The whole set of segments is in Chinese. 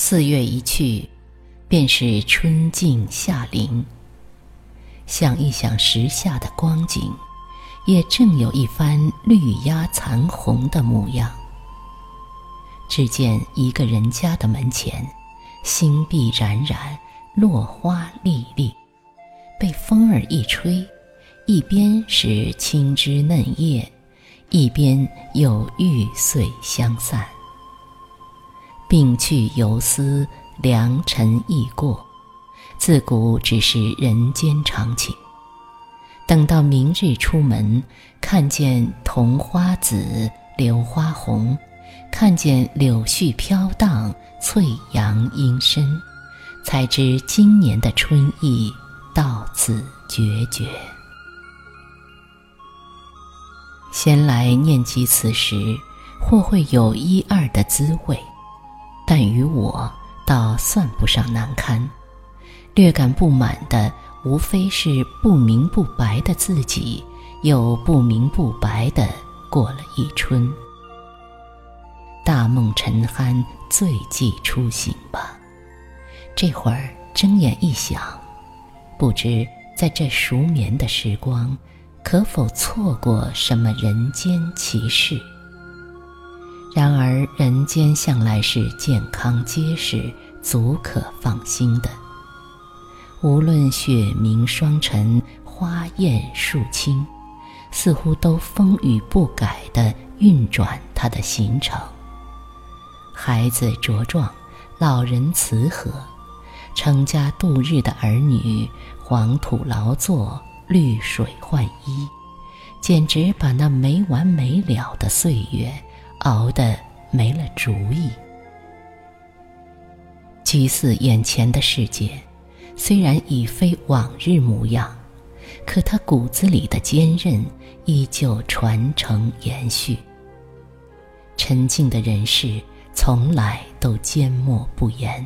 四月一去，便是春尽夏临。想一想时下的光景，也正有一番绿鸦残红的模样。只见一个人家的门前，星碧冉冉，落花沥沥，被风儿一吹，一边是青枝嫩叶，一边又玉碎香散。病去游丝，良辰易过，自古只是人间常情。等到明日出门，看见桐花紫，柳花红。看见柳絮飘荡，翠杨阴深，才知今年的春意到此决绝。闲来念及此时，或会有一二的滋味，但于我倒算不上难堪。略感不满的，无非是不明不白的自己，又不明不白的过了一春。大梦沉酣，醉寂初醒吧。这会儿睁眼一想，不知在这熟眠的时光，可否错过什么人间奇事？然而人间向来是健康结实、足可放心的。无论雪明霜沉、花艳树青，似乎都风雨不改地运转它的行程。孩子茁壮，老人慈和，成家度日的儿女，黄土劳作，绿水换衣，简直把那没完没了的岁月熬得没了主意。祭祀眼前的世界，虽然已非往日模样，可他骨子里的坚韧依旧传承延续。沉静的人世。从来都缄默不言，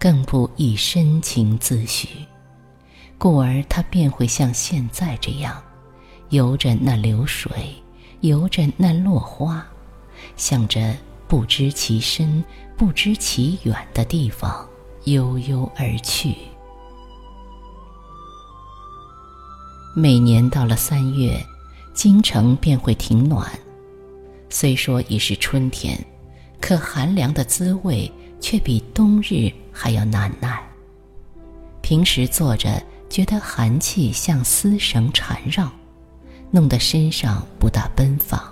更不以深情自许，故而他便会像现在这样，游着那流水，游着那落花，向着不知其深、不知其远的地方悠悠而去。每年到了三月，京城便会停暖，虽说已是春天。可寒凉的滋味却比冬日还要难耐。平时坐着，觉得寒气像丝绳缠绕，弄得身上不大奔放，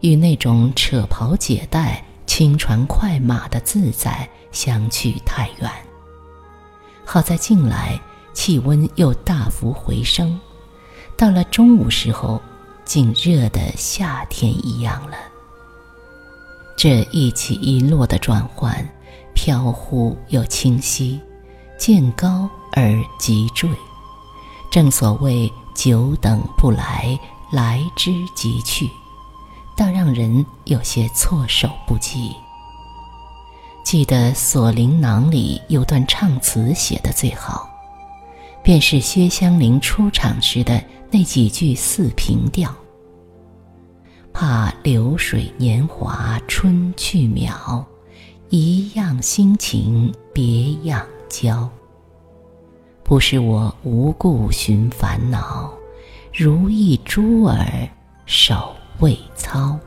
与那种扯袍解带、轻船快马的自在相去太远。好在近来气温又大幅回升，到了中午时候，竟热得夏天一样了。这一起一落的转换，飘忽又清晰，渐高而急坠。正所谓久等不来，来之即去，倒让人有些措手不及。记得《锁麟囊》里有段唱词写得最好，便是薛湘灵出场时的那几句四平调。怕流水年华春去渺，一样心情别样娇。不是我无故寻烦恼，如意珠儿手未操。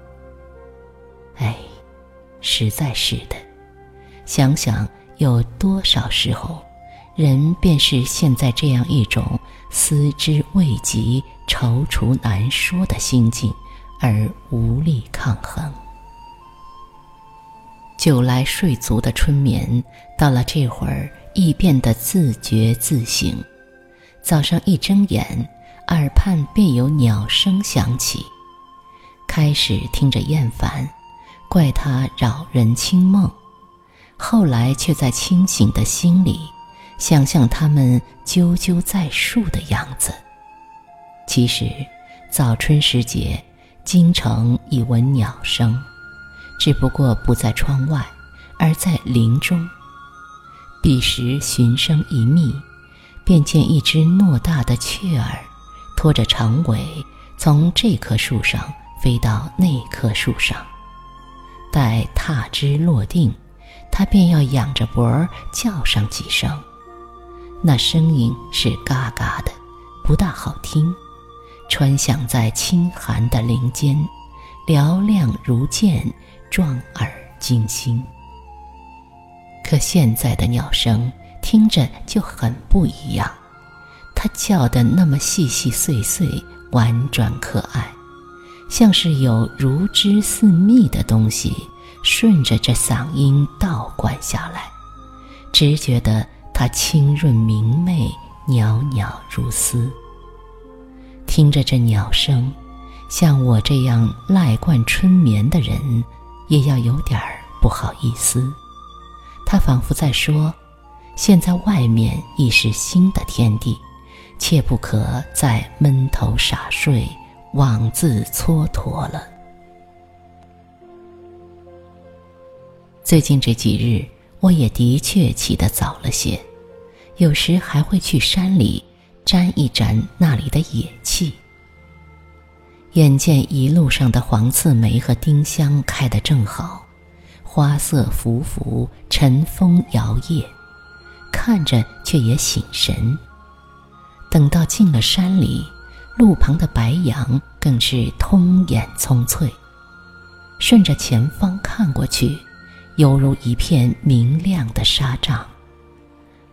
哎，实在是的，想想有多少时候，人便是现在这样一种思之未及、踌躇难说的心境。而无力抗衡。久来睡足的春眠，到了这会儿亦变得自觉自省。早上一睁眼，耳畔便有鸟声响起。开始听着厌烦，怪它扰人清梦；后来却在清醒的心里，想象它们啾啾在树的样子。其实，早春时节。京城已闻鸟声，只不过不在窗外，而在林中。彼时寻声一觅，便见一只偌大的雀儿，拖着长尾，从这棵树上飞到那棵树上。待踏枝落定，它便要仰着脖儿叫上几声，那声音是嘎嘎的，不大好听，穿响在清寒的林间，嘹亮如剑，壮耳惊心。可现在的鸟声听着就很不一样，它叫的那么细细碎碎、婉转可爱，像是有如织似蜜的东西。顺着这嗓音倒灌下来，只觉得它清润明媚，袅袅如丝。听着这鸟声，像我这样赖惯春眠的人，也要有点儿不好意思。他仿佛在说：现在外面已是新的天地，切不可再闷头傻睡，枉自蹉跎了。最近这几日，我也的确起得早了些，有时还会去山里沾一沾那里的野气。眼见一路上的黄刺梅和丁香开得正好，花色浮浮，晨风摇曳，看着却也醒神。等到进了山里，路旁的白杨更是通眼葱翠，顺着前方看过去。犹如一片明亮的纱帐，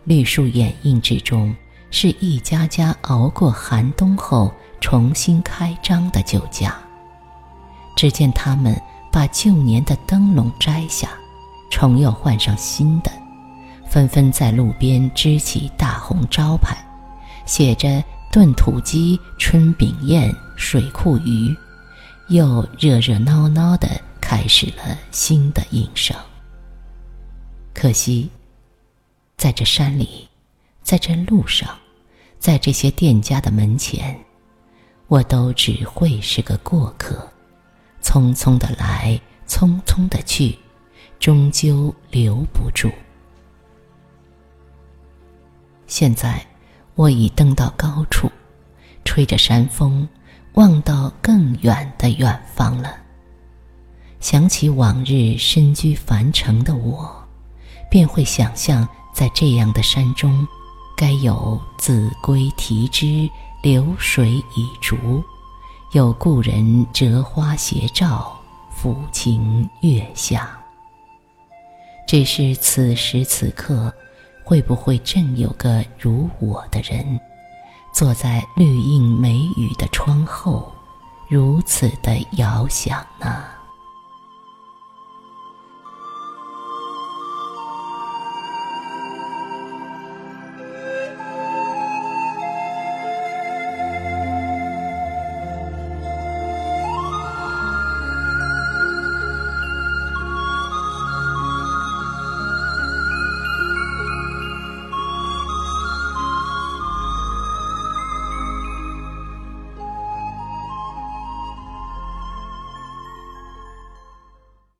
绿树掩映之中，是一家家熬过寒冬后重新开张的酒家。只见他们把旧年的灯笼摘下，重又换上新的，纷纷在路边支起大红招牌，写着“炖土鸡”“春饼宴”“水库鱼”，又热热闹闹的开始了新的营生。可惜，在这山里，在这路上，在这些店家的门前，我都只会是个过客，匆匆的来，匆匆的去，终究留不住。现在，我已登到高处，吹着山风，望到更远的远方了。想起往日身居凡城的我。便会想象，在这样的山中，该有子规啼枝，流水倚竹，有故人折花斜照，抚琴月下。只是此时此刻，会不会正有个如我的人，坐在绿荫梅雨的窗后，如此的遥想呢？